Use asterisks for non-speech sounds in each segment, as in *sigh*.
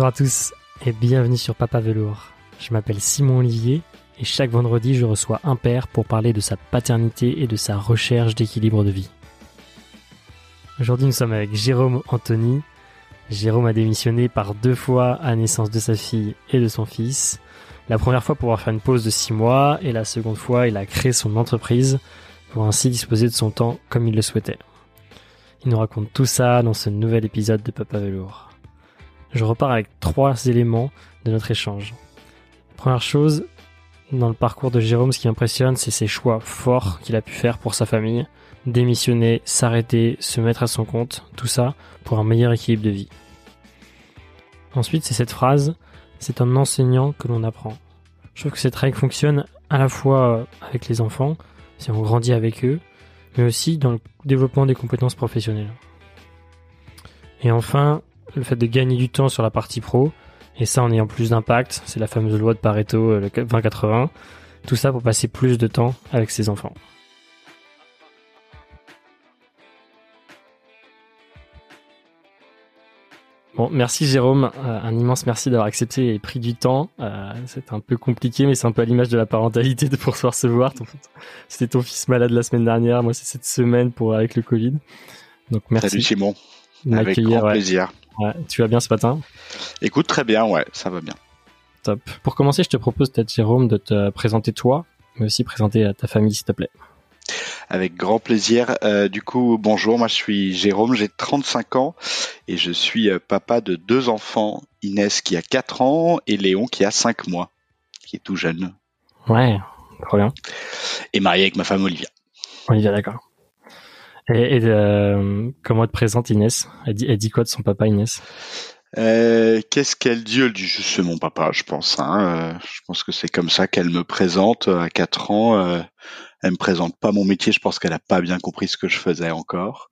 Bonjour à tous et bienvenue sur Papa Velours. Je m'appelle Simon Olivier et chaque vendredi je reçois un père pour parler de sa paternité et de sa recherche d'équilibre de vie. Aujourd'hui nous sommes avec Jérôme Anthony. Jérôme a démissionné par deux fois à naissance de sa fille et de son fils. La première fois pour pouvoir faire une pause de six mois et la seconde fois il a créé son entreprise pour ainsi disposer de son temps comme il le souhaitait. Il nous raconte tout ça dans ce nouvel épisode de Papa Velours je repars avec trois éléments de notre échange. Première chose, dans le parcours de Jérôme, ce qui impressionne, c'est ses choix forts qu'il a pu faire pour sa famille. Démissionner, s'arrêter, se mettre à son compte, tout ça pour un meilleur équilibre de vie. Ensuite, c'est cette phrase, c'est un enseignant que l'on apprend. Je trouve que cette règle fonctionne à la fois avec les enfants, si on grandit avec eux, mais aussi dans le développement des compétences professionnelles. Et enfin, le fait de gagner du temps sur la partie pro, et ça en ayant plus d'impact, c'est la fameuse loi de Pareto, euh, le 20-80, tout ça pour passer plus de temps avec ses enfants. Bon, merci Jérôme, euh, un immense merci d'avoir accepté et pris du temps. Euh, c'est un peu compliqué, mais c'est un peu à l'image de la parentalité de pour se recevoir. C'était ton fils malade la semaine dernière, moi c'est cette semaine pour avec le Covid. Donc merci. Salut Simon, avec grand plaisir tu vas bien ce matin Écoute, très bien, ouais, ça va bien. Top. Pour commencer, je te propose peut-être, Jérôme, de te présenter toi, mais aussi présenter ta famille, s'il te plaît. Avec grand plaisir. Euh, du coup, bonjour, moi je suis Jérôme, j'ai 35 ans et je suis euh, papa de deux enfants, Inès qui a 4 ans et Léon qui a 5 mois, qui est tout jeune. Ouais, trop bien. Et marié avec ma femme Olivia. Olivia, d'accord. Et, euh, comment elle te présente Inès? Elle dit, elle dit quoi de son papa Inès? Euh, Qu'est-ce qu'elle dit? Elle dit juste c'est mon papa, je pense. Hein. Euh, je pense que c'est comme ça qu'elle me présente à 4 ans. Elle me présente pas mon métier. Je pense qu'elle a pas bien compris ce que je faisais encore.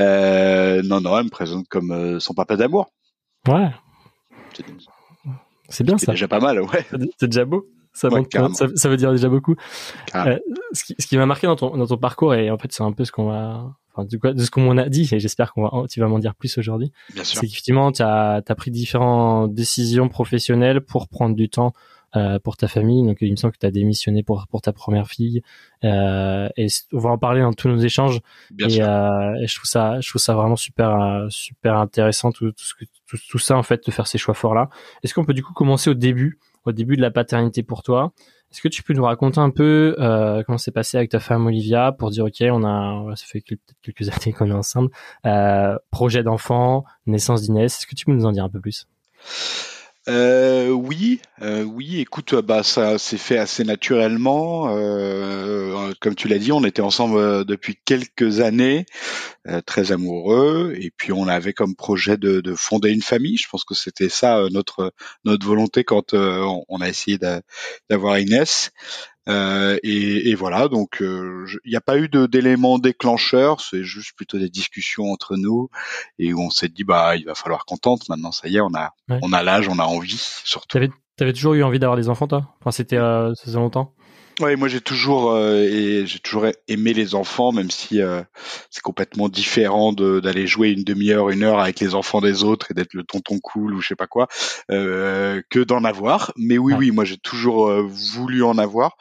Euh, non, non, elle me présente comme son papa d'amour. Ouais. C'est bien ça. C'est déjà pas mal, ouais. C'est déjà beau. Ça, ça, veut dire déjà beaucoup. Euh, ce qui, ce qui m'a marqué dans ton, dans ton parcours, et en fait c'est un peu ce qu'on va, enfin, de, quoi, de ce qu'on a dit, et j'espère qu'on va, tu vas m'en dire plus aujourd'hui. C'est qu'effectivement, tu as, as pris différentes décisions professionnelles pour prendre du temps euh, pour ta famille. Donc, il me semble que tu as démissionné pour, pour ta première fille. Euh, et on va en parler dans tous nos échanges. Bien et, euh, et, je trouve ça, je trouve ça vraiment super, euh, super intéressant tout, tout, ce que, tout, tout ça en fait de faire ces choix forts là. Est-ce qu'on peut du coup commencer au début au début de la paternité pour toi. Est-ce que tu peux nous raconter un peu euh, comment c'est passé avec ta femme Olivia pour dire ok on a ça fait peut-être quelques *laughs* années qu'on est ensemble euh, projet d'enfant naissance d'Inès est-ce que tu peux nous en dire un peu plus? Euh, oui, euh, oui. Écoute, bah ça s'est fait assez naturellement. Euh, comme tu l'as dit, on était ensemble euh, depuis quelques années, euh, très amoureux, et puis on avait comme projet de, de fonder une famille. Je pense que c'était ça notre notre volonté quand on a essayé d'avoir Inès. Euh, et, et, voilà, donc euh, il n'y a pas eu d'éléments déclencheurs, c'est juste plutôt des discussions entre nous et où on s'est dit bah il va falloir qu'on tente. Maintenant, ça y est, on a on a l'âge, on a envie surtout. T'avais avais toujours eu envie d'avoir des enfants, toi? Enfin, c'était euh, ça faisait longtemps. Oui, moi j'ai toujours euh, et j'ai toujours aimé les enfants, même si euh, c'est complètement différent d'aller jouer une demi-heure, une heure avec les enfants des autres et d'être le tonton cool ou je sais pas quoi, euh, que d'en avoir. Mais oui, oui, moi j'ai toujours voulu en avoir.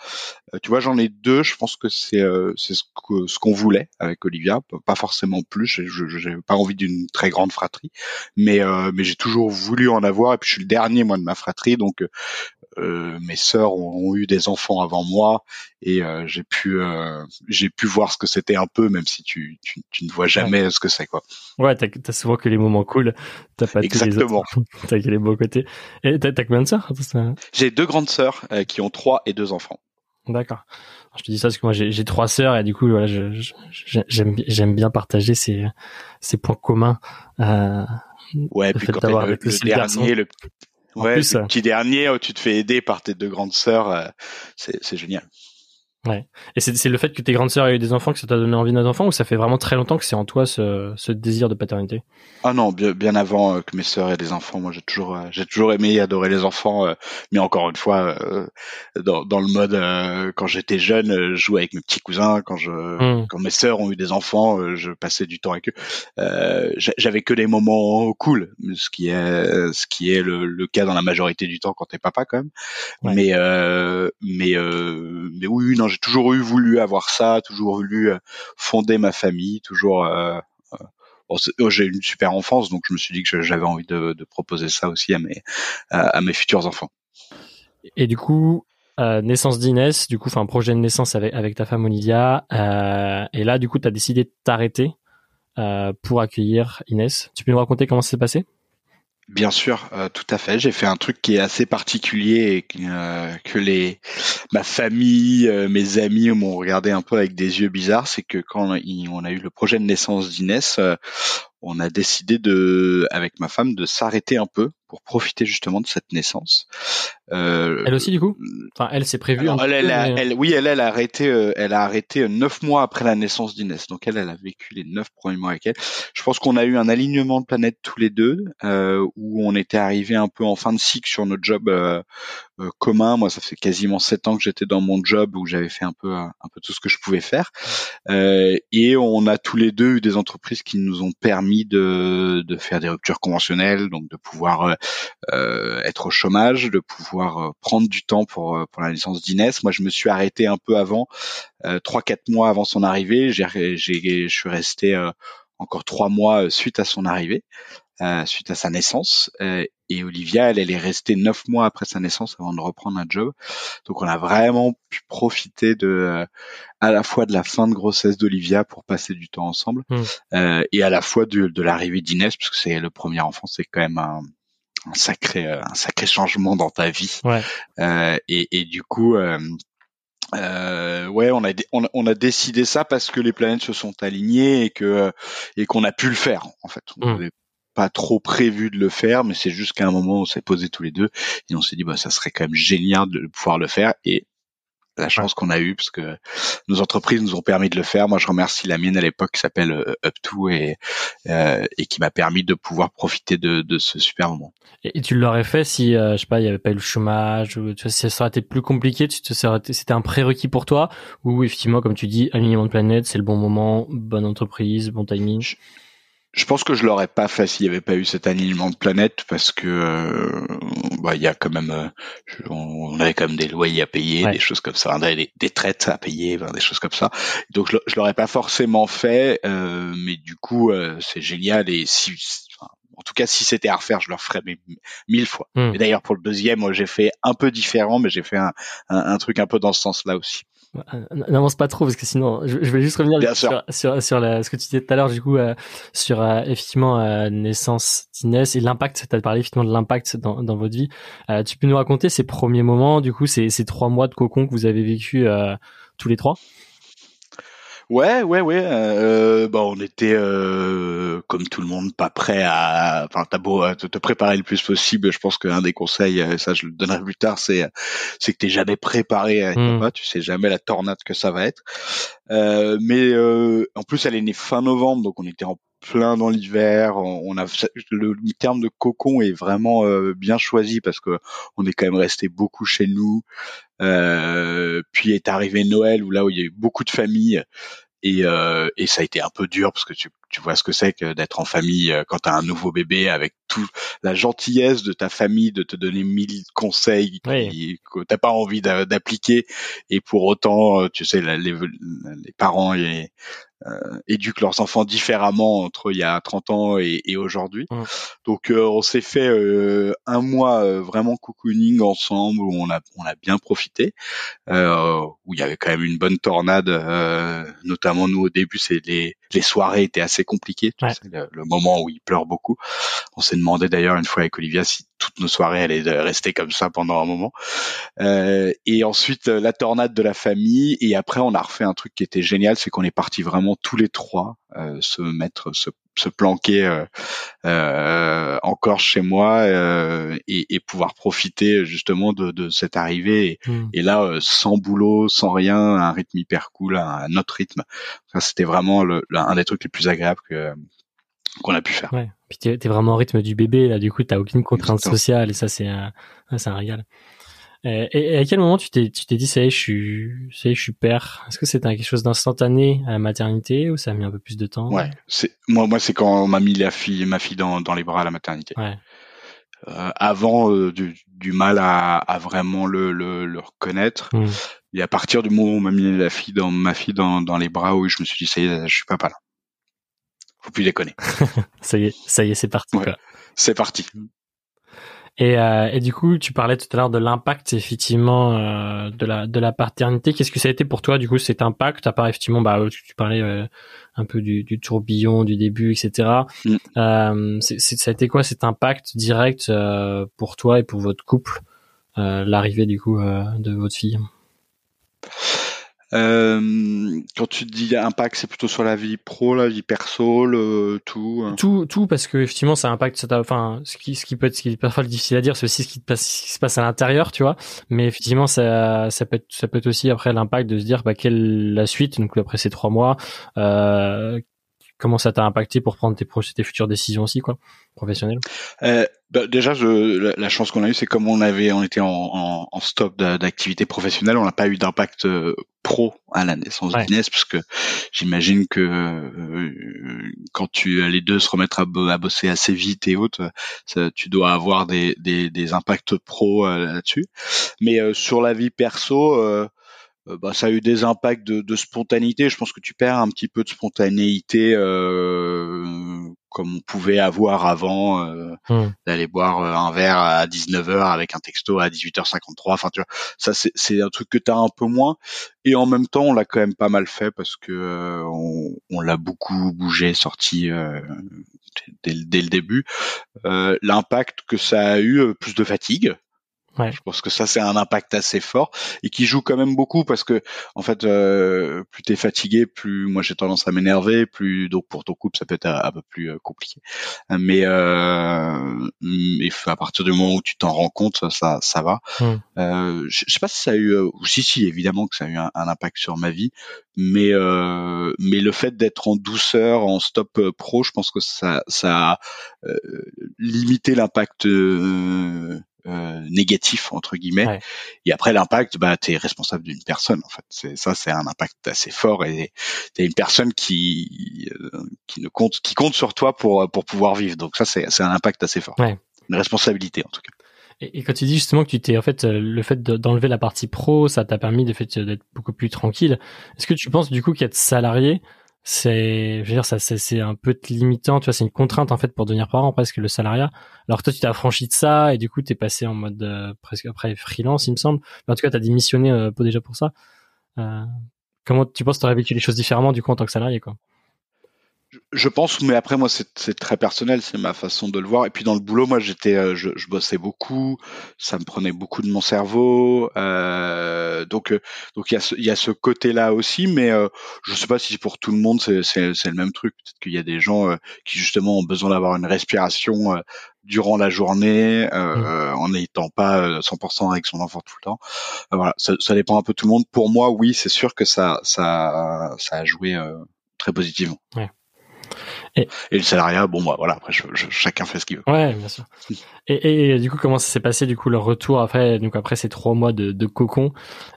tu vois, j'en ai deux. Je pense que c'est c'est ce qu'on ce qu'on voulait avec Olivia, pas forcément plus. Je n'ai pas envie d'une très grande fratrie, mais mais j'ai toujours voulu en avoir. Et puis je suis le dernier moi de ma fratrie, donc euh, mes sœurs ont, eu des enfants avant moi et euh, j'ai pu euh, j'ai pu voir ce que c'était un peu même si tu, tu, tu ne vois jamais ce que c'est quoi. Ouais, t'as as souvent que les moments cool, t'as pas Exactement. *laughs* t'as que les beaux côtés. Et t'as combien de sœurs J'ai deux grandes sœurs qui ont trois et deux enfants. D'accord. Je te dis ça parce que moi j'ai trois sœurs et du coup voilà, j'aime j'aime bien partager ces ces points communs. Euh, ouais, puis quand le, le dernier, le, Ouais, le petit dernier, tu te fais aider par tes deux grandes sœurs, euh, c'est génial. Ouais. Et c'est le fait que tes grandes sœurs aient eu des enfants que ça t'a donné envie d'un enfant ou ça fait vraiment très longtemps que c'est en toi ce, ce, désir de paternité? Ah non, bien, bien avant euh, que mes sœurs aient des enfants. Moi, j'ai toujours, euh, j'ai toujours aimé et adoré les enfants. Euh, mais encore une fois, dans, dans, le mode quand j'étais jeune, je jouais avec mes petits cousins. Quand je, hmm. quand mes sœurs ont eu des enfants, je passais du temps avec eux. J'avais que des moments cool, ce qui est, ce qui est le, le cas dans la majorité du temps quand t'es papa quand même. Mais, mais, mais oui, non j'ai toujours eu voulu avoir ça, toujours voulu euh, fonder ma famille, toujours. Euh, euh, oh, j'ai une super enfance, donc je me suis dit que j'avais envie de, proposer ça aussi à mes futurs enfants. Et du coup, naissance d'Inès, du coup, enfin projet de naissance avec ta femme Olivia, et là, du coup, tu as décidé de t'arrêter pour accueillir Inès. Tu peux nous raconter comment ça s'est passé? Bien sûr, euh, tout à fait. J'ai fait un truc qui est assez particulier et euh, que les ma famille, euh, mes amis m'ont regardé un peu avec des yeux bizarres. C'est que quand on a eu le projet de naissance d'Inès, on a décidé de, avec ma femme, de s'arrêter un peu pour profiter justement de cette naissance. Euh, elle aussi du coup? Enfin, elle s'est prévue. Elle, elle, elle, oui, elle, elle a arrêté, euh, elle a arrêté euh, neuf mois après la naissance d'Inès. Donc elle, elle a vécu les neuf premiers mois avec elle. Je pense qu'on a eu un alignement de planètes tous les deux, euh, où on était arrivé un peu en fin de cycle sur notre job euh, euh, commun. Moi, ça fait quasiment sept ans que j'étais dans mon job où j'avais fait un peu un peu tout ce que je pouvais faire. et on a tous les deux eu des entreprises qui nous ont permis de, de faire des ruptures conventionnelles, donc de pouvoir être au chômage, de pouvoir euh, prendre du temps pour euh, pour la naissance d'Inès. Moi, je me suis arrêté un peu avant, euh, trois quatre mois avant son arrivée. J'ai, j'ai, je suis resté encore trois mois suite à son arrivée, suite à sa naissance. Et Olivia, elle, elle est restée neuf mois après sa naissance avant de reprendre un job. Donc, on a vraiment pu profiter de à la fois de la fin de grossesse d'Olivia pour passer du temps ensemble, mmh. et à la fois de, de l'arrivée d'Inès, parce que c'est le premier enfant, c'est quand même un un sacré euh, un sacré changement dans ta vie. Ouais. Euh, et, et, du coup, euh, euh, ouais, on a, on, on, a décidé ça parce que les planètes se sont alignées et que et qu'on a pu le faire en fait. On mmh. Pas trop prévu de le faire, mais c'est juste qu'à un moment on s'est posé tous les deux et on s'est dit bah ça serait quand même génial de pouvoir le faire et la chance qu'on a eue parce que nos entreprises nous ont permis de le faire. Moi, je remercie la mienne à l'époque qui s'appelle euh, Up2 et, euh, et qui m'a permis de pouvoir profiter de, de ce super moment. Et, tu l'aurais fait si, euh, je sais pas, il y avait pas eu le chômage ou tu vois, si ça aurait été plus compliqué, tu te c'était un prérequis pour toi? Ou effectivement, comme tu dis, alignement de planète, c'est le bon moment, bonne entreprise, bon timing? Je pense que je l'aurais pas fait s'il n'y avait pas eu cet alignement de planète parce que euh, bah, il y a quand même euh, on avait quand même des loyers à payer, des choses comme ça, des, des traites à payer, des choses comme ça. Donc je, je l'aurais pas forcément fait, euh, mais du coup c'est génial et si en tout cas, si c'était à refaire, je le referais mille fois. Hmm. Et d'ailleurs, pour le deuxième, moi, j'ai fait un peu différent, mais j'ai fait un, un, un, truc un peu dans ce sens-là aussi. Euh, n'avance pas trop parce que sinon je, vais juste revenir sur, sur, sur ce que tu disais tout à l'heure du coup euh, sur euh, effectivement naissance d'Inès et l'impact. Tu as parlé effectivement de l'impact dans, dans votre vie. Tu peux nous raconter ces premiers moments du coup ces, ces trois mois de cocon que vous avez vécu tous les trois? Ouais, ouais, ouais. Euh, bah, on était euh, comme tout le monde pas prêt à. Enfin, t'as beau te, te, préparer le plus possible. Je pense qu'un des conseils, euh, ça je le donnerai plus tard, c'est c'est que t'es jamais préparé à être mmh. papa. Tu sais jamais la tornade que ça va être. Euh, mais euh, en plus, elle est née fin novembre, donc on était en plein dans l'hiver. On a le terme de cocon est vraiment euh, bien choisi parce que on est quand même resté beaucoup chez nous. Euh, puis est arrivé Noël où là où il y a eu beaucoup de familles et, euh, et ça a été un peu dur parce que tu, tu vois ce que c'est que d'être en famille euh, quand tu as un nouveau bébé avec toute la gentillesse de ta famille de te donner mille conseils que t'as pas envie d'appliquer. Et pour autant euh, tu sais les, les parents et éduquent leurs enfants différemment entre il y a 30 ans et, et aujourd'hui. Mmh. Donc euh, on s'est fait euh, un mois euh, vraiment cocooning ensemble où on a on a bien profité, où il y avait quand même une bonne tornade, notamment nous au début c'est les les soirées étaient assez compliquées, tu sais, le, le, moment où il pleure beaucoup. On s'est demandé d'ailleurs une fois avec Olivia si toutes nos soirées allaient rester comme ça pendant un moment. Euh, et ensuite la tornade de la famille et après on a refait un truc qui était génial, c'est qu'on est parti vraiment tous les trois euh, se mettre, se se planquer encore chez moi et, et, pouvoir profiter justement de, de cette arrivée. Et, hmm. et là, sans boulot, sans rien, un rythme hyper cool, un, un autre rythme. Ça, c'était vraiment le, un des trucs les plus agréables que qu'on a pu faire. Ouais. Puis t'es es vraiment au rythme du bébé là, du coup t'as aucune contrainte sociale et ça c'est un, c'est un régal. Euh, et, à quel moment tu t'es tu t'es dit ça y est je suis ça y est je suis père? Est-ce que c'était quelque chose d'instantané à la maternité ou ça a mis un peu plus de temps? Ouais, c'est moi moi c'est quand on m'a mis la fille ma fille dans dans les bras à la maternité. Ouais. Euh, avant euh, du, du, mal à, à vraiment le, le, le reconnaître. Mmh. Et à partir du moment où on m'a mis la fille dans ma fille dans, dans les bras, où je me suis dit ça y est, je suis papa là faut plus déconner. *laughs* ça y est, ça y est, c'est parti. C'est parti. Et, euh, et, du coup, tu parlais tout à l'heure de l'impact effectivement euh, de la de la paternité. Qu'est-ce que ça a été pour toi du coup cet impact À part effectivement, bah tu, parlais euh, un peu du, du, tourbillon du début, etc. Mm. Euh, ça a été quoi cet impact direct euh, pour toi et pour votre couple l'arrivée du coup de votre fille? Euh, quand tu dis impact, c'est plutôt sur la vie pro, la vie perso, le tout. Hein. Tout, tout, parce que effectivement, ça impacte. Enfin, ce qui, ce qui peut être, ce qui est parfois difficile à dire, c'est aussi ce qui, passe, ce qui se passe à l'intérieur, tu vois. Mais effectivement, ça, ça peut être, ça peut être aussi après l'impact de se dire, bah, quelle la suite. Donc après ces trois mois, euh, comment ça t'a impacté pour prendre tes, tes futures décisions aussi, quoi, professionnelles? Euh, bah, Déjà, je, la, chance qu'on a eue, c'est comme on avait, on était en, en, en stop d'activité professionnelle, on n'a pas eu d'impact euh, pro à la naissance ouais. d'Inès, parce que j'imagine que euh, quand tu les deux se remettre à, à, bosser assez vite et autres, ça, tu dois avoir des, des, des impacts pro euh, là-dessus. Mais euh, sur la vie perso, euh, bah, ça a eu des impacts de, de, spontanéité. Je pense que tu perds un petit peu de spontanéité euh, comme on pouvait avoir avant euh, hmm. d'aller boire euh, un verre à 19h avec un texto à 18h53. Enfin, tu vois, ça c'est un truc que tu as un peu moins. Et en même temps, on l'a quand même pas mal fait parce que euh, on, on l'a beaucoup bougé, sorti dès, dès, le début. L'impact que ça a eu, plus de fatigue Ouais. Je pense que ça c'est un impact assez fort et qui joue quand même beaucoup parce que en fait euh, plus t'es fatigué, plus moi j'ai tendance à m'énerver, plus donc pour ton couple ça peut être un, peu plus euh, compliqué. Mais euh, mais à partir du moment où tu t'en rends compte, ça ça va. Mm. Euh, je, sais pas si ça a eu euh, si si évidemment que ça a eu un, impact sur ma vie, mais euh, mais le fait d'être en douceur, en stop pro, je pense que ça ça a limité l'impact euh, négatif entre guillemets. Et après l'impact, bah t'es responsable d'une personne en fait. C'est ça, c'est un impact assez fort et t'es une personne qui euh, qui ne compte qui compte sur toi pour pour pouvoir vivre. Donc ça c'est c'est un impact assez fort. Une responsabilité en tout cas. Et, quand tu dis justement que tu t'es en fait euh, le fait d'enlever la partie pro, ça t'a permis de fait d'être beaucoup plus tranquille. Est-ce que tu penses du coup qu'être salarié c'est je veux dire ça c'est un peu limitant tu vois c'est une contrainte en fait pour devenir parent presque le salariat. Alors toi tu t'es affranchi de ça et du coup t'es passé en mode euh, presque après freelance il me semble. Mais en tout cas t'as démissionné euh, déjà pour ça. Euh, comment tu penses t'aurais vécu les choses différemment du coup en tant que salarié quoi? Je pense, mais après moi c'est très personnel, c'est ma façon de le voir. Et puis dans le boulot, moi j'étais, euh, je, je, bossais beaucoup, ça me prenait beaucoup de mon cerveau, euh, donc euh, donc il y a ce, ce côté-là aussi, mais euh, je sais pas si pour tout le monde c'est le même truc. Peut-être qu'il y a des gens euh, qui justement ont besoin d'avoir une respiration durant la journée, mmh. en n'étant pas 100% avec son enfant tout le temps. voilà, ça, ça, dépend un peu de tout le monde. Pour moi, oui, c'est sûr que ça ça ça a joué très positivement. Ouais. Et, le salariat, bon, bah, voilà, après, chacun fait ce qu'il veut. Ouais, bien sûr. *laughs* Et, et, du coup, comment ça s'est passé, du coup, le retour après, donc après ces trois mois de, de cocon,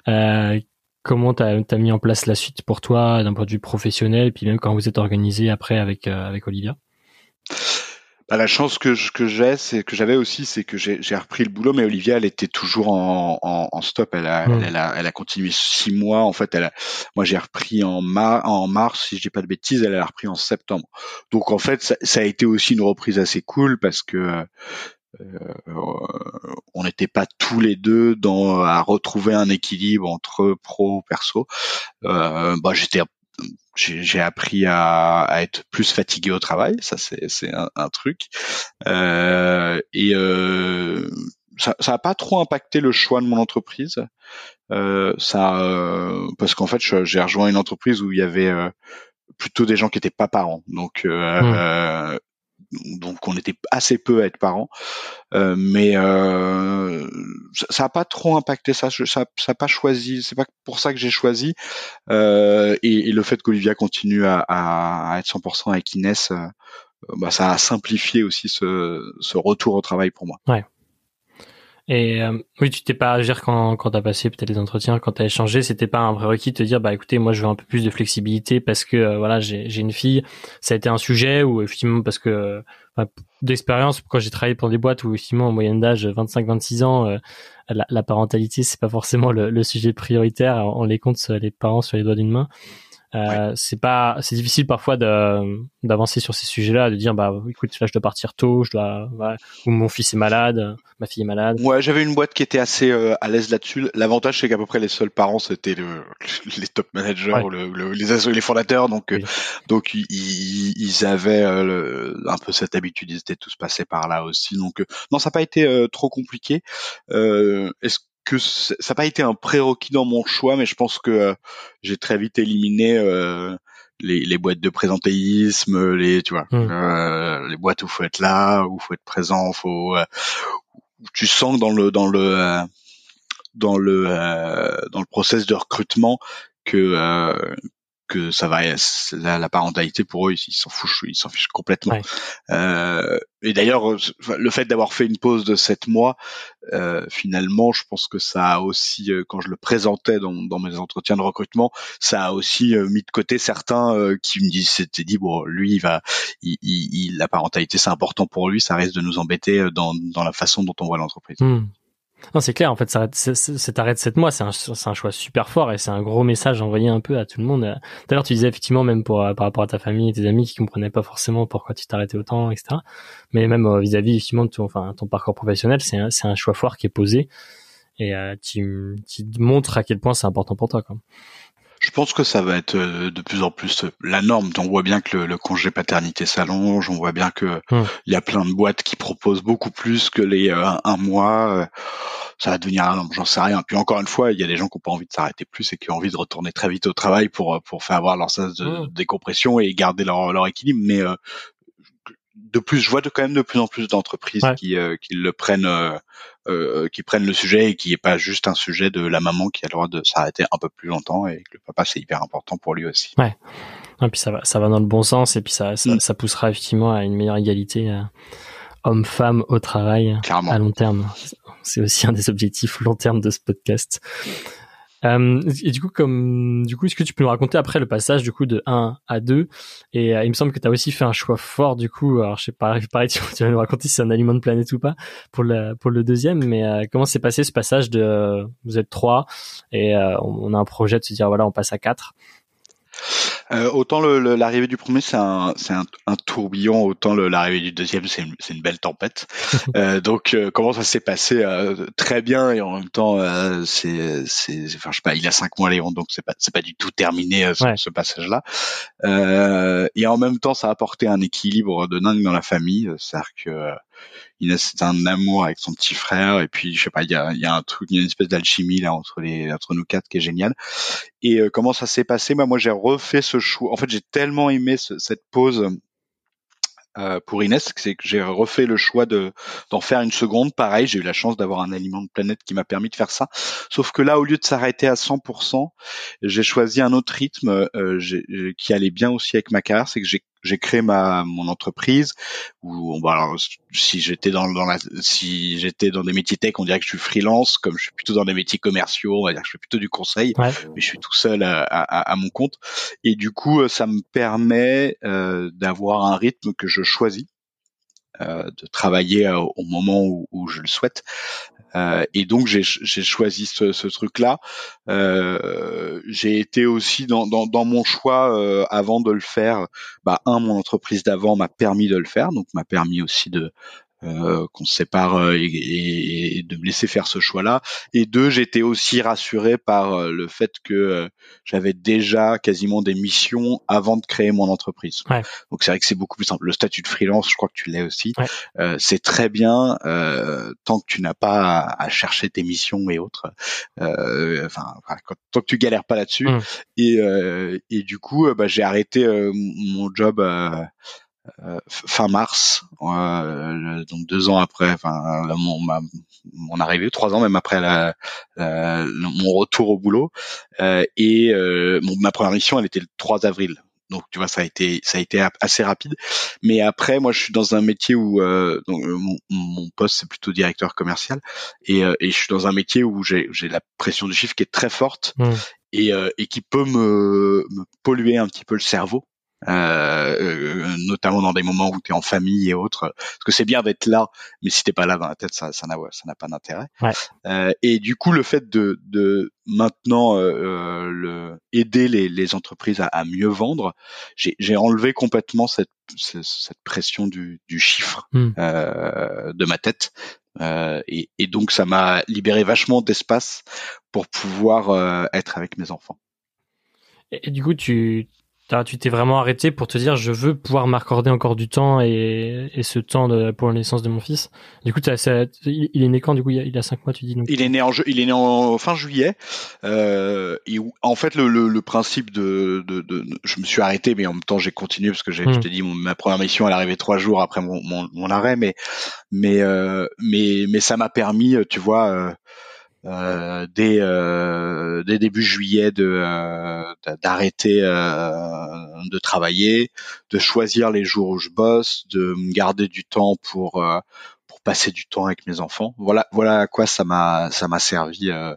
euh, comment t'as as mis en place la suite pour toi d'un point de vue professionnel, puis même quand vous êtes organisé après avec, euh, avec Olivia? Bah, la chance que que j'ai, c'est que j'avais aussi, c'est que j'ai repris le boulot, mais Olivia, elle était toujours en, en, en stop. Elle a, hmm. elle, a, elle a continué six mois. En fait, elle a, moi, j'ai repris en, mar, en mars, si je dis pas de bêtises, elle a repris en septembre. Donc, en fait, ça, ça a été aussi une reprise assez cool parce que euh, on n'était pas tous les deux dans à retrouver un équilibre entre pro perso. Euh, bah, j'étais j'ai appris à, à, être plus fatigué au travail, ça c'est un, un, truc. Euh, et euh, ça n'a pas trop impacté le choix de mon entreprise. Euh, ça, euh, parce qu'en fait, j'ai rejoint une entreprise où il y avait euh, plutôt des gens qui étaient pas parents. Donc mmh. Donc on était assez peu à être parents, mais ça n'a pas trop impacté ça. Ça n'a pas choisi. C'est pas pour ça que j'ai choisi. Et, et, le fait qu'Olivia continue à, à, être 100% avec Inès, bah, ça a simplifié aussi ce, ce retour au travail pour moi. Ouais. Et euh, oui, tu t'es pas à agir quand quand t'as passé peut-être les entretiens, quand t'as échangé, c'était pas un prérequis de te dire bah écoutez, moi je veux un peu plus de flexibilité parce que euh, voilà j'ai une fille. Ça a été un sujet ou effectivement parce que bah, d'expérience quand j'ai travaillé pour des boîtes où effectivement en moyenne d'âge 25-26 ans, euh, la, la, parentalité c'est pas forcément le, le, sujet prioritaire. On les compte les parents sur les doigts d'une main. Euh, c'est pas, c'est difficile parfois d'avancer sur ces sujets-là, de dire bah écoute là je dois partir tôt, je dois, ou mon fils est malade, ma fille est malade. Ouais, j'avais une boîte qui était assez euh, à l'aise là-dessus. L'avantage c'est qu'à peu près les seuls parents c'était le, *laughs* les top managers ou le, les, les fondateurs, donc euh, donc ils, ils avaient un peu cette habitude, ils étaient tous passés par là aussi. Donc non, ça n'a pas été trop compliqué. Est-ce que ça n'a pas été un prérequis dans mon choix, mais je pense que euh, j'ai très vite éliminé euh, les, les, boîtes de présentéisme, les tu vois, mmh. euh, les boîtes où faut être là, où faut être présent, faut tu sens que dans le dans le dans le dans le process de recrutement que que ça va la, la parentalité pour eux ils s'en fichent ils s'en fichent complètement. Euh, et d'ailleurs le fait d'avoir fait une pause de sept mois euh, finalement je pense que ça a aussi euh, quand je le présentais dans, dans mes entretiens de recrutement ça a aussi euh, mis de côté certains euh, qui me disent c'était dit bon lui il va il, il, la parentalité c'est important pour lui ça risque de nous embêter dans, dans la façon dont on voit l'entreprise. Mmh. Non, c'est clair. En fait, cet arrêt de 7 mois, c'est un, un, choix super fort et c'est un gros message envoyé un peu à tout le monde. D'ailleurs, tu disais effectivement même pour par rapport à ta famille et tes amis qui comprenaient pas forcément pourquoi tu t'arrêtais autant, etc. Mais même euh, vis-à-vis effectivement de ton, enfin, ton parcours professionnel, c'est un, un choix fort qui est posé et euh, tu, tu montres à quel point c'est important pour toi. Quoi. Je pense que ça va être euh, de plus en plus euh, la norme. On voit bien que le, congé paternité s'allonge, on voit bien que hum. il y a plein de boîtes qui proposent beaucoup plus que les euh, un, mois. Ça va devenir la norme, j'en sais rien. Puis encore une fois, il y a des gens qui n'ont pas envie de s'arrêter plus et qui ont envie de retourner très vite au travail pour pour faire avoir leur sens de hum. décompression et garder leur, leur équilibre. Mais de plus, je vois de, quand même de plus en plus d'entreprises qui, euh, qui le prennent, euh, euh, qui prennent le sujet et qui est pas juste un sujet de la maman qui a le droit de s'arrêter un peu plus longtemps et que le papa c'est hyper important pour lui aussi. Ouais. Et puis ça va, ça va dans le bon sens et puis ça, ça, mm. poussera effectivement à une meilleure égalité homme-femme au travail à long terme. C'est aussi un des objectifs long terme de ce podcast. Euh, et du coup, comme du coup, est-ce que tu peux nous raconter après le passage du coup de 1 à 2 Et euh, il me semble que tu as aussi fait un choix fort du coup. Alors je sais pas, *laughs* pareil, tu, vas nous raconter si c'est un aliment de planète ou pas pour le pour le deuxième. Mais euh, comment s'est passé ce passage de vous êtes trois et on, a un projet de se dire voilà on passe à 4 euh, autant l'arrivée du premier c'est un, un, un, tourbillon, autant l'arrivée du deuxième c'est une, une, belle tempête. *laughs* euh, donc euh, comment ça s'est passé euh, Très bien et en même temps euh, c'est, enfin je sais pas, il a cinq mois Léon, donc c'est pas c'est pas du tout terminé ce, ce passage-là. et en même temps ça a apporté un équilibre de dingue dans la famille, c'est-à-dire que c'est un amour avec son petit frère et puis je sais pas il y a, y a un truc il y a une espèce d'alchimie là entre les entre nous quatre qui est génial et euh, comment ça s'est passé? Bah, moi j'ai refait ce choix en fait j'ai tellement aimé cette pause euh, pour Inès, c'est que j'ai refait le choix de d'en faire une seconde. Pareil, j'ai eu la chance d'avoir un aliment de planète qui m'a permis de faire ça. Sauf que là, au lieu de s'arrêter à 100%, j'ai choisi un autre rythme euh, qui allait bien aussi avec ma carrière. C'est que j'ai j'ai créé ma mon entreprise où bah alors, si j'étais dans, dans la si j'étais dans des métiers tech on dirait que je suis freelance comme je suis plutôt dans des métiers commerciaux on va dire que je fais plutôt du conseil mais je suis tout seul à, à, à, mon compte. Et du coup ça me permet euh, d'avoir un rythme que je choisis euh, de travailler euh, au moment où, où, je le souhaite euh, et donc j'ai choisi ce, ce truc-là. Euh, j'ai été aussi dans, dans, dans mon choix euh, avant de le faire. Bah, un, mon entreprise d'avant m'a permis de le faire, donc m'a permis aussi de euh, qu'on se sépare euh, et, et, de me laisser faire ce choix-là. Et deux, j'étais aussi rassuré par euh, le fait que j'avais déjà quasiment des missions avant de créer mon entreprise. Ouais. Donc c'est vrai que c'est beaucoup plus simple. Le statut de freelance, je crois que tu l'as aussi. Ouais. Euh, c'est très bien euh, tant que tu n'as pas à, à, chercher tes missions et autres. Enfin, tant que tu galères pas là-dessus. Mm. Et, et du coup, bah, j'ai arrêté mon job. Euh, fin mars, euh, donc deux ans après, enfin mon, ma, mon arrivée, trois ans même après la, la, mon retour au boulot. Euh, et mon, ma première mission, elle était le 3 avril. Donc tu vois, ça a été ça a été assez rapide. Mais après, moi, je suis dans un métier où donc, mon, mon, poste c'est plutôt directeur commercial, et, et, je suis dans un métier où j'ai la pression du chiffre qui est très forte mmh. et, et qui peut me, me polluer un petit peu le cerveau. Euh, notamment dans des moments où tu es en famille et autres parce que c'est bien d'être là mais si t'es pas là dans la tête ça ça n'a ça n'a pas d'intérêt ouais. euh, et du coup le fait de, de maintenant euh, le aider les, les entreprises à, à mieux vendre j'ai enlevé complètement cette cette pression du, du chiffre mm. de ma tête et, et donc ça m'a libéré vachement d'espace pour pouvoir être avec mes enfants et, et du coup tu tu t'es vraiment arrêté pour te dire je veux pouvoir m'accorder encore du temps et, et ce temps de, pour la naissance de mon fils. Du coup, il, est né quand Du coup, il a, il a cinq mois, tu dis. Donc? Il est né en il est né en fin juillet. Euh, et en fait, le, le, le principe de, de, de, je me suis arrêté, mais en même temps, j'ai continué parce que j'ai, Hmm. je t'ai dit, mon- ma première mission, elle arrivait trois jours après mon, mon, mon arrêt, mais mais euh, mais mais ça m'a permis, tu vois. Euh, dès, euh, dès début juillet de euh, d'arrêter euh, de travailler, de choisir les jours où je bosse, de me garder du temps pour euh, pour passer du temps avec mes enfants. Voilà voilà à quoi ça m'a ça m'a servi euh,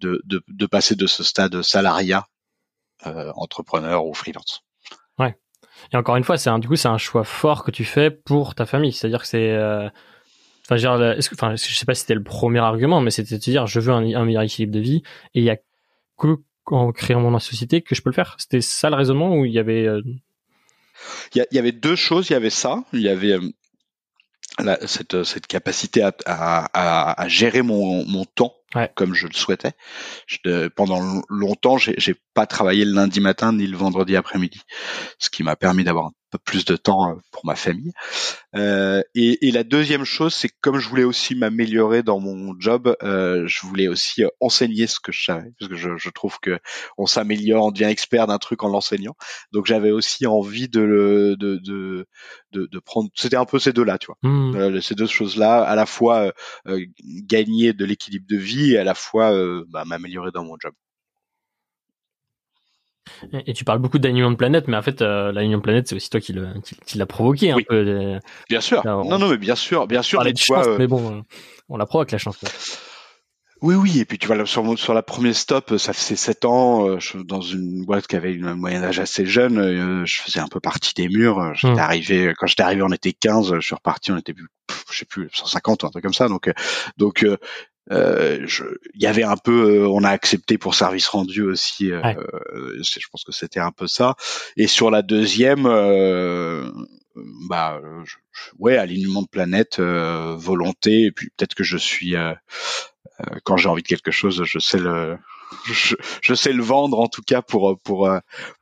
de, de de passer de ce stade salariat euh, entrepreneur ou freelance. Et encore une fois, c'est un, du coup, c'est un choix fort que tu fais pour ta famille. C'est-à-dire que c'est, euh, enfin, je veux dire, est-ce que, enfin, je sais pas si c'était le premier argument, mais c'était de dire, je veux un, un meilleur équilibre de vie, et il y a que en créant mon société que je peux le faire. C'était ça le raisonnement où il y avait. euh, Il y, a- il y avait deux choses. Il y avait ça. Il y avait euh, la- cette, cette capacité à, à, à- à gérer mon, mon temps Ouais. comme je le souhaitais. Je- pendant longtemps, j'ai j'ai pas travaillé le lundi matin ni le vendredi après-midi, ce qui m'a permis d'avoir un peu plus de temps euh, pour ma famille. Euh, et, et la deuxième chose, c'est que comme je voulais aussi m'améliorer dans mon job, euh, je voulais aussi euh, enseigner ce que je savais, parce que je, je trouve que on s'améliore, on devient expert d'un truc en l'enseignant. Donc j'avais aussi envie de le de de de, de prendre. C'était un peu ces deux-là, tu vois. hmm. Euh, ces deux choses-là, à la fois euh, euh, gagner de l'équilibre de vie et à la fois euh, bah, m'améliorer dans mon job. Et, et tu parles beaucoup d'alignement de planète, mais en fait, euh, l'alignement de planète, c'est aussi toi qui le, qui, qui l'a provoqué un Oui. peu. euh, Bien sûr. Non, non, mais bien sûr, bien on sûr. Mais de tu chance, euh, mais bon, euh, on la provoque la chance. Oui, oui, et puis tu vois, sur, sur la première stop, ça faisait sept ans, je, dans une boîte qui avait une moyenne d'âge assez jeune, je faisais un peu partie des murs. J'étais Mm. arrivé, quand j'étais arrivé, on était 15, je suis reparti, on était je sais plus, 150 ou un truc comme ça. Donc, donc, euh, il y avait un peu, euh, on a accepté pour service rendu aussi. euh, Ouais. je pense que c'était un peu ça. Et sur la deuxième, euh, bah, je- ouais, alignement de planète, euh, volonté, et puis peut-être que je suis quand j'ai envie de quelque chose, je sais le, je, je sais le vendre en tout cas pour pour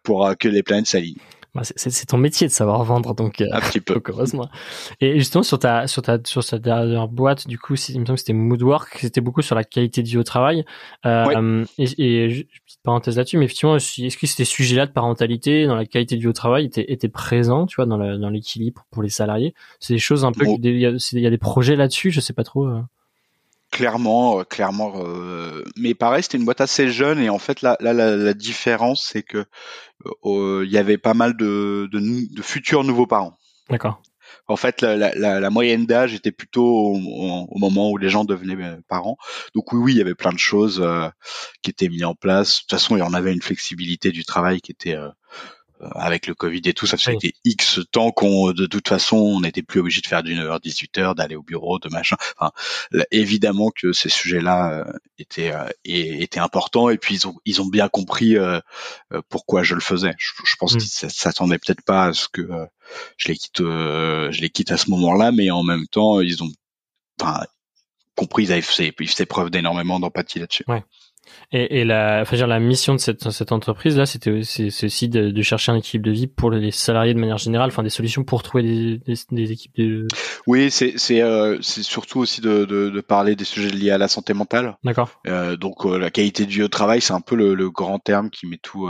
pour euh, que les planètes s'alignent c'est- c'est ton métier de savoir vendre, donc. euh, un petit *laughs* peu. Heureusement. Et justement sur ta sur ta sur ta dernière boîte, du coup, c'est- il me semble que c'était Moodwork, c'était beaucoup sur la qualité de vie au travail. Euh, Et, et petite parenthèse là-dessus, mais effectivement, est-ce que ces sujets-là de parentalité dans la qualité de vie au travail étaient, étaient présents, tu vois, dans le- dans l'équilibre pour les salariés? C'est des choses un peu, il y, y a des projets là-dessus, je sais pas trop. euh. Clairement, euh, clairement. euh, mais pareil, c'était une boîte assez jeune et en fait là, là la, la différence c'est que euh, il y avait pas mal de, de, de futurs nouveaux parents. D'accord. En fait, la, la, la, moyenne d'âge était plutôt au, au- au moment où les gens devenaient parents. Donc oui, oui, il y avait plein de choses euh, qui étaient mises en place. De toute façon, il y en avait une flexibilité du travail qui était euh, avec le Covid et tout, ça faisait X temps qu'on, de toute façon, on n'était plus obligé de faire d'une heure 18 heures, d'aller au bureau, de machin. Enfin, évidemment que ces sujets-là étaient étaient importants et puis ils ont ils ont bien compris pourquoi je le faisais. Je, pense mmh. qu'ils s'attendaient peut-être pas à ce que je les quitte je les quitte à ce moment-là, mais en même temps, ils ont enfin compris, ils avaient fait, ils faisaient preuve d'énormément d'empathie là-dessus. Ouais. Et, et la, enfin, dire, la mission de cette, cette entreprise là, c'était c'est aussi de, de, chercher un équilibre de vie pour les salariés de manière générale, enfin des solutions pour trouver des, des, des équipes de. Oui, c'est c'est euh, surtout aussi de, de, de, parler des sujets liés à la santé mentale. D'accord. Euh, donc euh, la qualité de vie au travail, c'est un peu le, le, grand terme qui met tout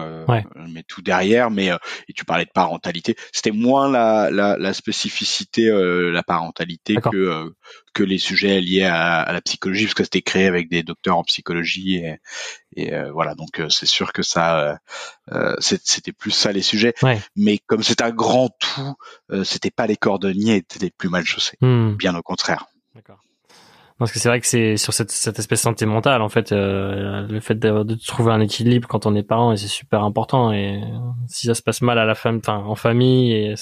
met tout derrière. Mais et tu parlais de parentalité, c'était moins la, la, la spécificité la parentalité que que les sujets liés à, à la psychologie, parce que c'était créé avec des docteurs en psychologie et et euh, voilà, donc euh, c'est sûr que ça, euh, c'était plus ça les sujets. Mais comme c'est un grand tout, c'était pas les cordonniers étaient les plus mal chaussés. Hmm. Bien au contraire. D'accord. Parce que c'est vrai que c'est sur cette, cette espèce de santé mentale, en fait, le fait de, trouver un équilibre quand on est parent, et c'est super important. Et si ça se passe mal à la femme, enfin en famille, et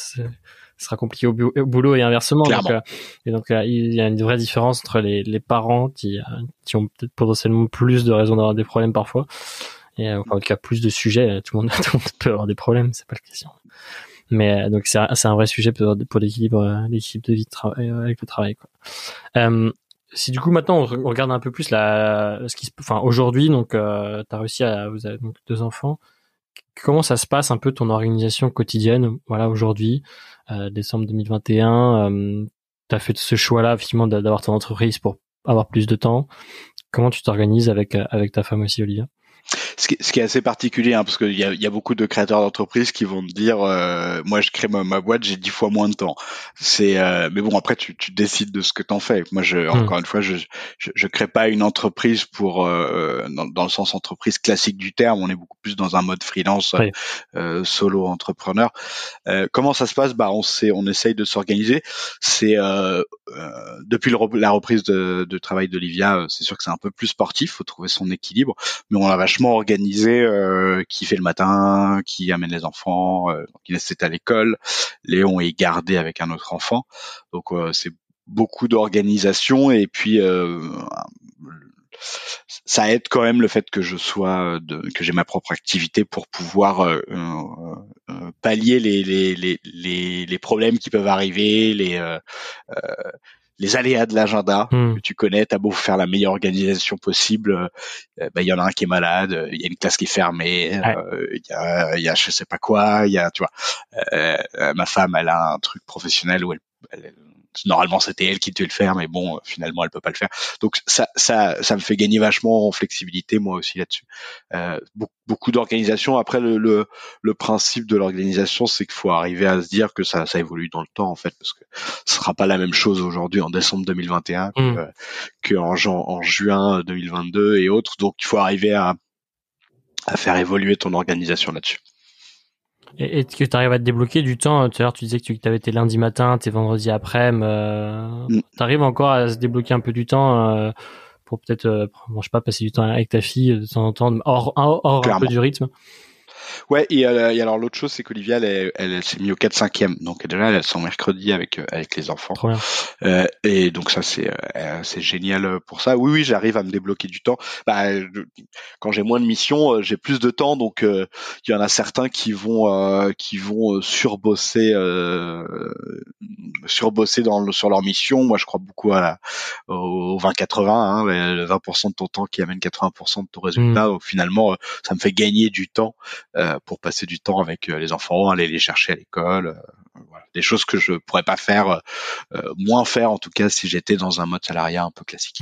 ce sera compliqué au, boulot et inversement. Donc, euh, et donc euh, il y a une vraie différence entre les, les parents qui, euh, qui ont peut-être potentiellement plus de raisons d'avoir des problèmes parfois, et enfin, en tout cas plus de sujets. Tout le monde, *laughs* tout le monde peut avoir des problèmes, c'est pas la question. Mais donc c'est un, vrai sujet pour, pour l'équilibre, l'équilibre de vie de travail avec le travail. Quoi. Euh, si du coup maintenant on regarde un peu plus la, ce qui, enfin aujourd'hui donc euh, tu as réussi à, vous avez donc deux enfants. Comment ça se passe un peu ton organisation quotidienne, voilà aujourd'hui? Euh, décembre 2021, euh, tu as fait ce choix-là, effectivement, d'avoir ton entreprise pour avoir plus de temps. Comment tu t'organises avec, euh, avec ta femme aussi, Olivia? Ce qui, ce qui, est assez particulier, hein, parce qu'il y a, y a beaucoup de créateurs d'entreprises qui vont te dire, euh, moi je crée ma, ma boîte, j'ai dix fois moins de temps. C'est, euh, mais bon après tu, tu décides de ce que t'en fais. Moi je, hmm. encore une fois, je, je, je, crée pas une entreprise pour euh, dans, dans, le sens entreprise classique du terme. On est beaucoup plus dans un mode freelance, euh, solo entrepreneur. Euh, comment ça se passe? Bah on sait, on essaye de s'organiser. C'est depuis le, la reprise de, de travail d'Olivia, c'est sûr que c'est un peu plus sportif. Faut trouver son équilibre, mais on a vachement organisé euh, qui fait le matin, qui amène les enfants, euh, laisse à l'école. Léon est gardé avec un autre enfant, donc euh, c'est beaucoup d'organisation et puis euh, ça aide quand même le fait que je sois de, que j'ai ma propre activité pour pouvoir euh, euh, pallier les, les, les, les, les problèmes qui peuvent arriver les les aléas de l'agenda hmm. que tu connais, t'as beau faire la meilleure organisation possible, euh, bah, il y en a un qui est malade, il y a une classe qui est fermée, euh, il y, a, y a je sais pas quoi, il y a tu vois, euh, ma femme elle a un truc professionnel où elle, elle, normalement c'était elle qui devait le faire, mais bon, finalement elle peut pas le faire. Donc ça, ça, ça me fait gagner vachement en flexibilité moi aussi là-dessus. Euh, beaucoup, d'organisation. Après le, le, le, principe de l'organisation, c'est qu'il faut arriver à se dire que ça, ça évolue dans le temps en fait, parce que ce sera pas la même chose aujourd'hui en décembre 2021 mmh. que, en, en juin 2022 et autres. Donc il faut arriver à à faire évoluer ton organisation là-dessus. Et, et que tu arrives à te débloquer du temps Tout à l'heure, tu disais que tu avais tes lundis matin, tes vendredis après. Euh, mm. Tu arrives encore à se débloquer un peu du temps euh, pour peut-être, euh, je sais pas, passer du temps avec ta fille de temps en temps, hors, hors, un peu du rythme Ouais, et, euh, et alors l'autre chose, c'est qu'Olivia, elle, elle, elle s'est mise au 4-5e, donc déjà, elle a son mercredi avec euh, avec les enfants. Euh, et donc ça, c'est euh, c'est génial pour ça. Oui, oui, j'arrive à me débloquer du temps. Bah, quand j'ai moins de missions, j'ai plus de temps, donc il y en a certains qui vont qui vont surbosser surbosser dans le, sur leur mission. Moi, je crois beaucoup à la, au 20-80, hein, le 20% de ton temps qui amène 80% de ton résultat. Mmh. Donc finalement, ça me fait gagner du temps euh, pour passer du temps avec euh, les enfants, aller les chercher à l'école, euh, des choses que je pourrais pas faire, moins faire en tout cas si j'étais dans un mode salariat un peu classique.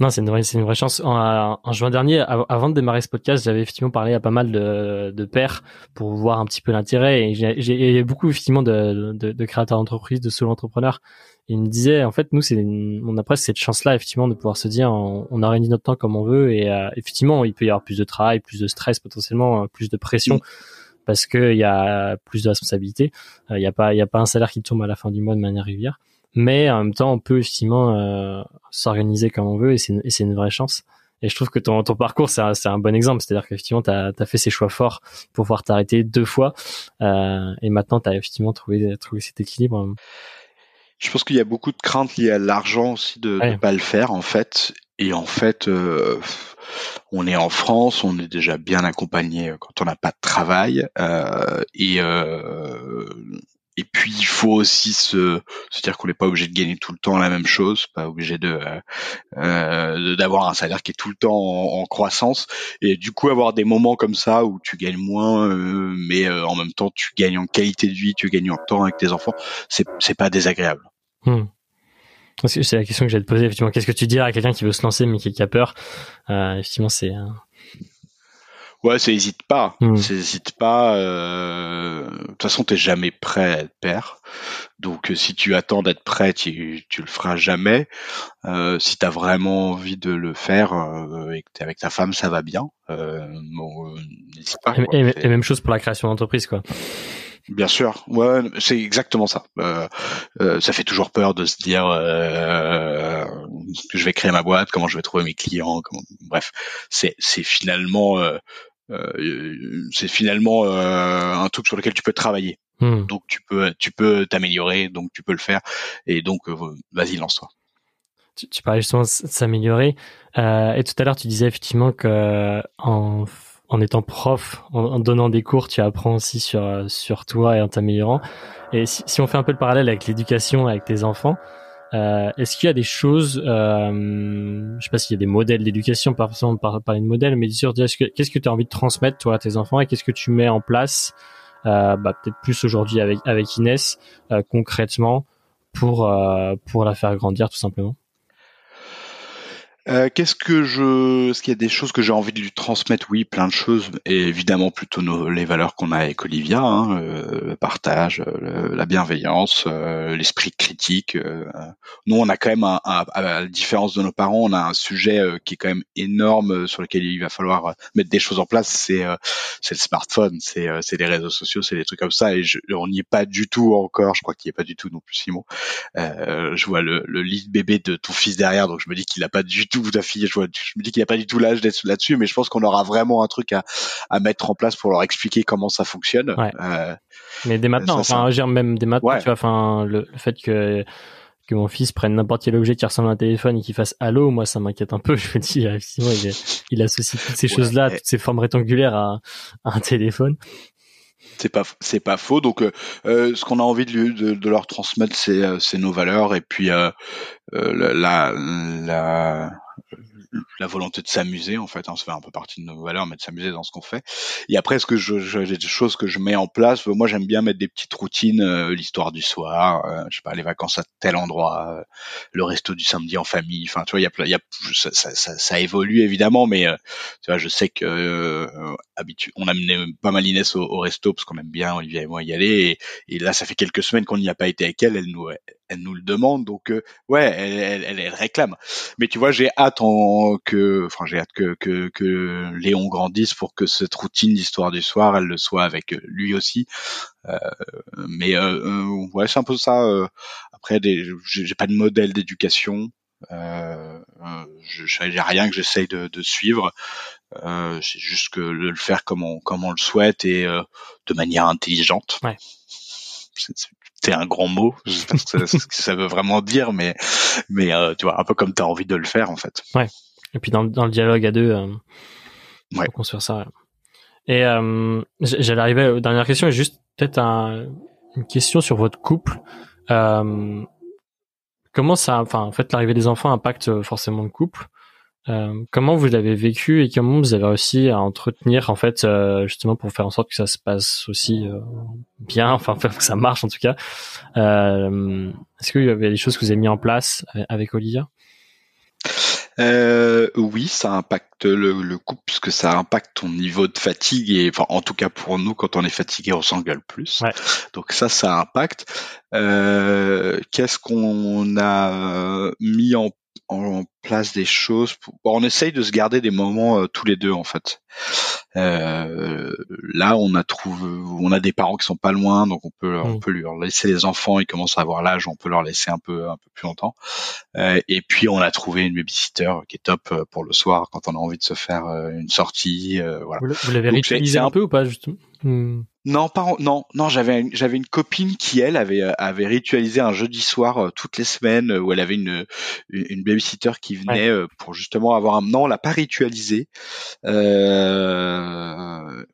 Non, c'est une vraie, chance. En, juin dernier, avant de démarrer ce podcast, j'avais effectivement parlé à pas mal de, de pairs pour voir un petit peu l'intérêt. Et j'ai beaucoup effectivement de, de, créateurs d'entreprise, de solo ils me disaient, en fait, nous, c'est, on a presque cette chance-là, effectivement, de pouvoir se dire, on, on organise notre temps comme on veut. Et euh, effectivement, il peut y avoir plus de travail, plus de stress potentiellement, euh, plus de pression. Parce que il y a plus de responsabilités. Euh, il n'y a pas, il y a pas un salaire qui tombe à la fin du mois de manière régulière mais en même temps on peut effectivement euh, s'organiser comme on veut et c'est une, une vraie chance Et je trouve que ton, ton parcours, c'est un, un, bon exemple. C'est-à-dire qu'effectivement, tu as, fait ces choix forts pour pouvoir t'arrêter deux fois. Euh, et maintenant, tu as effectivement trouvé, trouvé cet équilibre. Je pense qu'il y a beaucoup de craintes liées à l'argent aussi de ne pas le faire, en fait. Et en fait, euh, on est en France, on est déjà bien accompagné quand on n'a pas de travail. Euh, et euh, et puis il faut aussi se, se dire qu'on n'est pas obligé de gagner tout le temps la même chose, pas obligé de euh, d'avoir un salaire qui est tout le temps en, croissance. Et du coup avoir des moments comme ça où tu gagnes moins, euh, mais euh, en même temps tu gagnes en qualité de vie, tu gagnes en temps avec tes enfants, c'est pas désagréable. Hmm. C'est la question que j'ai te poser. Effectivement, qu'est-ce que tu dirais à quelqu'un qui veut se lancer mais qui, a peur? Euh, Effectivement, c'est Ouais, c'est hésite pas. Hmm. Hésite pas. Euh... De toute façon, t'es jamais prêt à être père. Donc, euh, si tu attends d'être prêt, tu, tu le feras jamais. Euh, si t'as vraiment envie de le faire euh, et que t'es avec ta femme, ça va bien. Euh, bon, n'hésite pas. Et, et, même chose pour la création d'entreprise, quoi. Bien sûr, ouais, c'est exactement ça. Euh, euh, ça fait toujours peur de se dire euh, que je vais créer ma boîte, comment je vais trouver mes clients, comment... bref, c'est c'est finalement euh, euh, c'est finalement euh, un truc sur lequel tu peux travailler. Hmm. Donc tu peux tu peux t'améliorer, donc tu peux le faire et donc vas-y lance-toi. Tu, tu, parlais justement de s'améliorer et tout à l'heure tu disais effectivement que en en étant prof, en, donnant des cours, tu apprends aussi sur sur toi et en t'améliorant. Et si, si, on fait un peu le parallèle avec l'éducation avec tes enfants, euh, est-ce qu'il y a des choses, euh, je sais pas s'il y a des modèles d'éducation, par exemple par parler de modèles, mais qu'est-ce que tu as envie de transmettre toi à tes enfants et qu'est-ce que tu mets en place, euh, bah, peut-être plus aujourd'hui avec avec Inès euh, concrètement pour euh, pour la faire grandir tout simplement? Euh, qu'est-ce que je, est-ce qu'il y a des choses que j'ai envie de lui transmettre? Oui, plein de choses, et évidemment plutôt nos, les valeurs qu'on a avec Olivia, hein, euh, le partage, euh, la bienveillance, l'esprit critique. nous, on a quand même, un, à la différence de nos parents, on a un sujet qui est quand même énorme sur lequel il va falloir mettre des choses en place. C'est, c'est le smartphone, c'est, c'est les réseaux sociaux, c'est des trucs comme ça, et je, on n'y est pas du tout encore. Je crois qu'il n'y est pas du tout non plus, Simon. je vois le, le lit bébé de ton fils derrière, donc je me dis qu'il n'a pas du tout ta fille. Je, vois, je me dis qu'il n'y a pas du tout l'âge d'être là-dessus, mais je pense qu'on aura vraiment un truc à, à mettre en place pour leur expliquer comment ça fonctionne. Euh, mais dès maintenant, enfin, enfin, même dès maintenant, tu vois, enfin, le, fait que que mon fils prenne n'importe quel objet qui ressemble à un téléphone et qu'il fasse allô, moi ça m'inquiète un peu. *laughs* Je me dis effectivement il, il associe toutes ces choses-là, toutes ces formes rectangulaires à, à un téléphone. C'est pas c'est pas faux. Donc euh, euh, ce qu'on a envie de, leur transmettre c'est euh, c'est nos valeurs et puis euh, euh la la la volonté de s'amuser en fait, hein, ça fait un peu partie de nos valeurs, mais de s'amuser dans ce qu'on fait. Et après, ce que je, j'ai des choses que je mets en place. Moi, j'aime bien mettre des petites routines, euh, l'histoire du soir, euh, je sais pas, les vacances à tel endroit, euh, le resto du samedi en famille. Enfin, tu vois, il y a, y a ça, ça, ça, évolue évidemment, mais tu vois, je sais que habitu on a mené pas mal Inès au, resto parce qu'on aime bien Olivier et moi y aller. Et, et là, ça fait quelques semaines qu'on n'y a pas été avec elle. Elle nous, elle nous le demande, donc ouais, elle, elle, elle, réclame. Mais tu vois, j'ai hâte en, que, enfin, j'ai hâte que, que, que Léon grandisse pour que cette routine d'histoire du soir, elle le soit avec lui aussi. Euh, mais euh, euh ouais, c'est un peu ça. Euh, après, j'ai pas de modèle d'éducation. Euh, j'ai rien que j'essaye de, de, suivre. Euh, c'est juste que de le faire comme on, comme on le souhaite et de manière intelligente. Ouais c'est un grand mot, je sais pas *laughs* ce que ça, veut vraiment dire, mais mais euh, tu vois, un peu comme tu as envie de le faire en fait. Ouais. Et puis dans, dans le dialogue à deux, euh, ouais. faut construire ça. Et euh, j'allais arriver aux dernières questions et juste peut-être un, une question sur votre couple. Euh, comment ça, enfin en fait l'arrivée des enfants impacte forcément le couple. Euh, comment vous l'avez vécu et comment vous avez réussi à entretenir en fait euh, justement pour faire en sorte que ça se passe aussi euh, bien, *laughs* enfin faire que ça marche en tout cas. Est-ce qu'il y avait des choses que vous avez mis en place avec Olivia? Oui, ça impacte le, couple puisque ça impacte ton niveau de fatigue et enfin en tout cas pour nous quand on est fatigué on s'engueule plus. Donc ça, ça impacte. Qu'est-ce qu'on a mis en en place des choses. on essaye de se garder des moments tous les deux en fait. Euh, là, on a trouvé, on a des parents qui sont pas loin, donc on peut, on mm. peut leur laisser les enfants. Ils commencent à avoir l'âge, on peut leur laisser un peu, un peu plus longtemps. Euh, et puis, on a trouvé une babysitter qui est top euh, pour le soir quand on a envie de se faire euh, une sortie. voilà. Vous l'avez ritualisé un, peu ou pas justement? Non, pas non, non. J'avais j'avais une copine qui elle avait avait ritualisé un jeudi soir toutes les semaines où elle avait une une babysitter qui venait pour justement avoir un. Non, on l'a pas ritualisé. Euh, euh,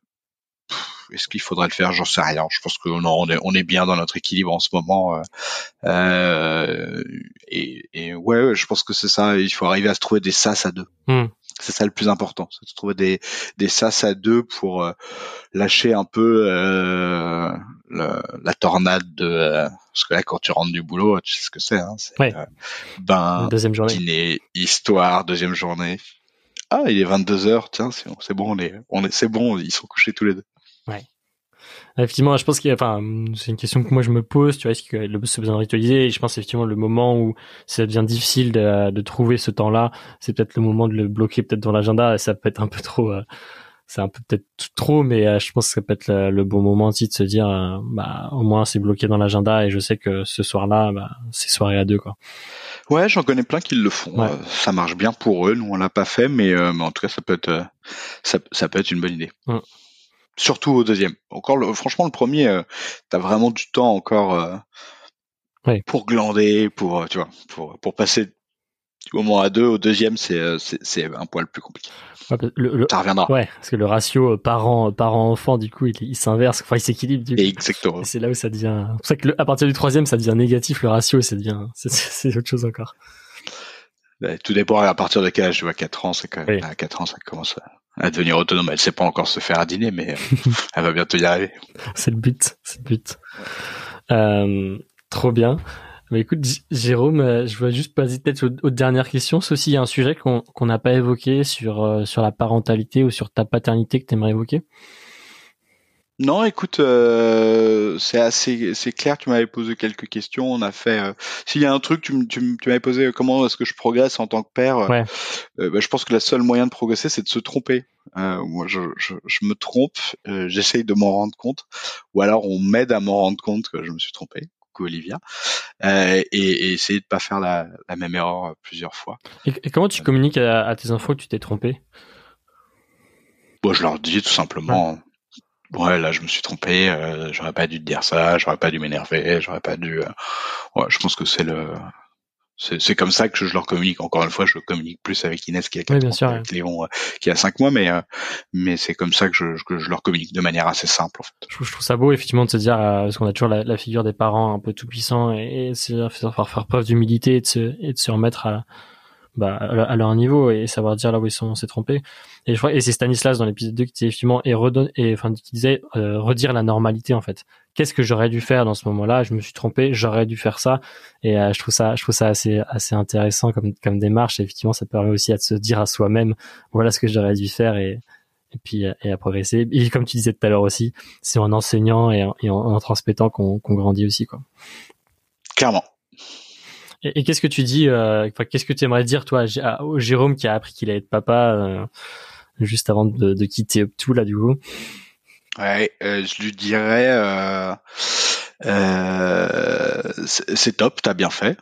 est-ce qu'il faudrait le faire? J'en sais rien. Je pense qu'on on est, on est bien dans notre équilibre en ce moment. Euh, euh, et, ouais, je pense que c'est ça. Il faut arriver à se trouver des sas à deux. Hmm. C'est ça le plus important, c'est de trouver des, des sas à deux pour lâcher un peu la tornade de parce que là quand tu rentres du boulot, tu sais ce que c'est. Hein, c'est ben, deuxième journée. dîner, histoire, deuxième journée. Ah, il est 22 heures. Tiens, c'est bon, on est, on est, c'est bon. Ils sont couchés tous les deux. Ouais. Effectivement, je pense qu'il enfin, c'est une question que moi je me pose, tu vois, est-ce que le besoin de ritualiser, et je pense effectivement le moment où ça devient difficile de, de trouver ce temps-là, c'est peut-être le moment de le bloquer peut-être dans l'agenda, et ça peut être un peu trop, euh, c'est un peu peut-être trop, mais euh, je pense que ça peut être le, bon moment aussi de se dire, euh, bah, au moins c'est bloqué dans l'agenda, et je sais que ce soir-là, bah, c'est soirée à deux, quoi. Ouais, j'en connais plein qui le font. Ça marche bien pour eux. Nous, on l'a pas fait, mais, mais en tout cas, ça peut être ça, ça, peut être une bonne idée. Surtout au deuxième. Encore, le, franchement, le premier, euh, t'as vraiment du temps encore pour glander, pour tu vois, pour pour passer du moment à deux au deuxième, c'est c'est un poil plus compliqué. le, ça reviendra. Ouais, parce que le ratio parent parent enfant du coup il, il s'inverse, enfin il s'équilibre. Du Exactement. C'est là où ça devient. C'est pour ça que à partir du troisième ça devient négatif le ratio ça devient c'est autre chose encore. tout dépend à partir de quel âge tu vois 4 ans c'est quand même à 4 ans ça commence à, devenir autonome elle sait pas encore se faire à dîner mais euh, *laughs* elle va bientôt y arriver c'est le but c'est le but euh, trop bien mais écoute, Jérôme, euh, je voulais juste passer peut-être aux, dernières questions. C'est aussi un sujet qu'on n'a pas évoqué sur euh, sur la parentalité ou sur ta paternité que tu aimerais évoquer. Non, écoute, euh, c'est assez, c'est clair. Tu m'avais posé quelques questions. On a fait. S'il y a un truc, tu, tu, tu m'avais posé comment est-ce que je progresse en tant que père. Ouais. Bah, je pense que le seul moyen de progresser, c'est de se tromper. moi, je, je, je, me trompe. J'essaye de m'en rendre compte, ou alors on m'aide à m'en rendre compte que je me suis trompé. Olivia, euh, et, essayer de pas faire la, même erreur euh, plusieurs fois. Et, comment tu communiques à, tes enfants que tu t'es trompé? Bon, je leur dis tout simplement. Ouais. Là je me suis trompé, euh, j'aurais pas dû te dire ça, j'aurais pas dû m'énerver, j'aurais pas dû. Ouais, je pense que c'est le c'est comme ça que je leur communique. Encore une fois, je communique plus avec Inès qui a 4 mois, avec Léon euh, qui a 5 mois, mais euh, mais c'est comme ça que je, que je leur communique de manière assez simple. En fait. je, trouve ça beau effectivement de se dire euh, parce qu'on a toujours la, la, figure des parents un peu tout puissants et, et c'est faire, faire preuve d'humilité et de se et de se remettre à bah, à leur niveau et savoir dire là où ils sont s'est trompé et je crois et c'est Stanislas dans l'épisode 2 qui effectivement et redonne et enfin qui disait redire la normalité en fait qu'est-ce que j'aurais dû faire dans ce moment-là? Je me suis trompé, j'aurais dû faire ça. Et euh, je trouve ça, je trouve ça assez assez intéressant comme comme démarche. Et effectivement, ça permet aussi à se dire à soi-même, voilà ce que j'aurais dû faire et et puis et à progresser. Et comme tu disais tout à l'heure aussi, c'est en enseignant et en, en, transmettant qu'on qu'on grandit aussi quoi. Clairement. Et, qu'est-ce que tu dis euh, Qu'est-ce que tu aimerais dire toi à, Jérôme qui a appris qu'il allait être papa euh, juste avant de, quitter tout là du coup? Ouais, euh, je lui dirais, c'est top, t'as bien fait.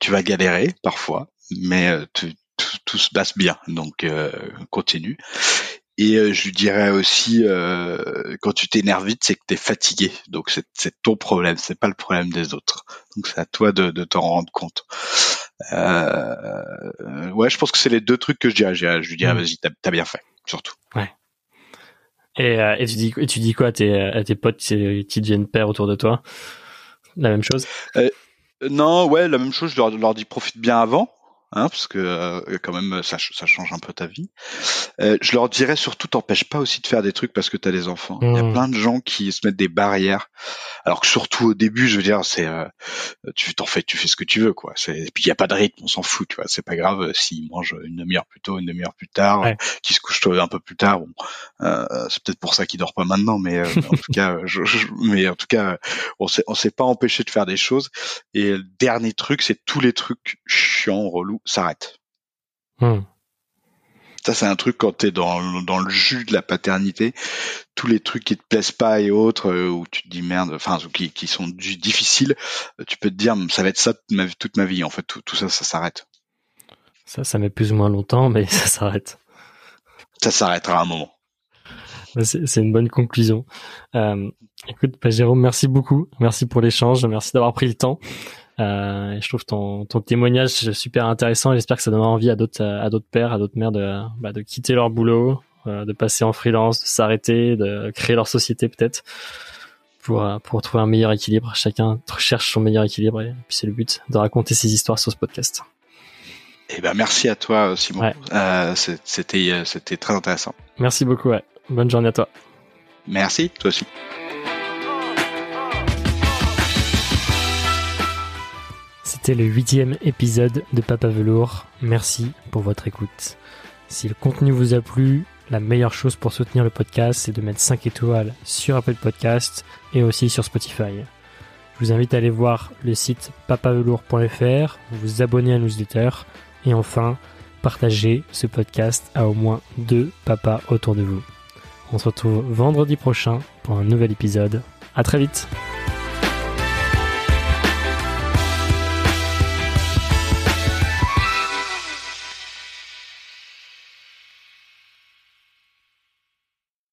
tu vas galérer parfois, mais tout, se passe bien, donc continue. Et je lui dirais aussi, quand tu t'énerves vite, c'est que t'es fatigué, donc c'est ton problème, c'est pas le problème des autres. Donc c'est à toi de, de t'en rendre compte. ouais, je pense que c'est les deux trucs que je dirais. Je lui dirais, mmh. vas-y, t'as as bien fait, surtout. Ouais. Et, euh, et, tu dis, et tu dis quoi à tes, à tes potes qui, deviennent pères autour de toi? La même chose? Euh, Non, ouais, la même chose. Je leur, leur dis profite bien avant hein, parce que euh, quand même ça, ça, change un peu ta vie. Euh, je leur dirais surtout t'empêche pas aussi de faire des trucs parce que tu as des enfants. Il y a mmh. plein de gens qui se mettent des barrières, alors que surtout au début, je veux dire, c'est euh, tu t'en fais, tu fais ce que tu veux quoi. Et puis il y a pas de rythme, on s'en fout, tu vois. C'est pas grave s'ils mangent une demi-heure plus tôt, une demi-heure plus tard, ouais. qu'ils se couchent un peu plus tard. Bon, c'est peut-être pour ça qu'ils dorment pas maintenant, mais en tout cas, je, mais en tout cas, on s'est on s'est pas empêché de faire des choses. Et le dernier truc, c'est tous les trucs chiants, relous s'arrête. Hmm. Ça, c'est un truc quand t'es dans, dans le jus de la paternité, tous les trucs qui te plaisent pas et autres, euh, où tu te dis merde, enfin, qui, qui sont du, difficiles, euh, tu peux te dire, ça va être ça toute ma, toute ma vie. En fait, tout, tout ça, ça s'arrête. Ça, ça met plus ou moins longtemps, mais *laughs* ça s'arrête. Ça s'arrêtera à un moment. C'est une bonne conclusion. Euh, écoute, bah, Jérôme, merci beaucoup. Merci pour l'échange. Merci d'avoir pris le temps. Euh, je trouve ton, ton témoignage super intéressant. J'espère que ça donnera envie à d'autres à d'autres pères, à d'autres mères de, bah, de quitter leur boulot, euh, de passer en freelance, de s'arrêter, de créer leur société peut-être pour euh, pour trouver un meilleur équilibre. Chacun cherche son meilleur équilibre et puis c'est le but de raconter ces histoires sur ce podcast. Eh ben merci à toi Simon. Euh, c'était euh, c'était très intéressant. Merci beaucoup. Ouais. Bonne journée à toi. Merci toi aussi. C'était le huitième épisode de Papa Velours. Merci pour votre écoute. Si le contenu vous a plu, la meilleure chose pour soutenir le podcast, c'est de mettre 5 étoiles sur Apple Podcast et aussi sur Spotify. Je vous invite à aller voir le site papavelours.fr, vous abonner à newsletter et enfin, partager ce podcast à au moins deux papas autour de vous. On se retrouve vendredi prochain pour un nouvel épisode. À très vite!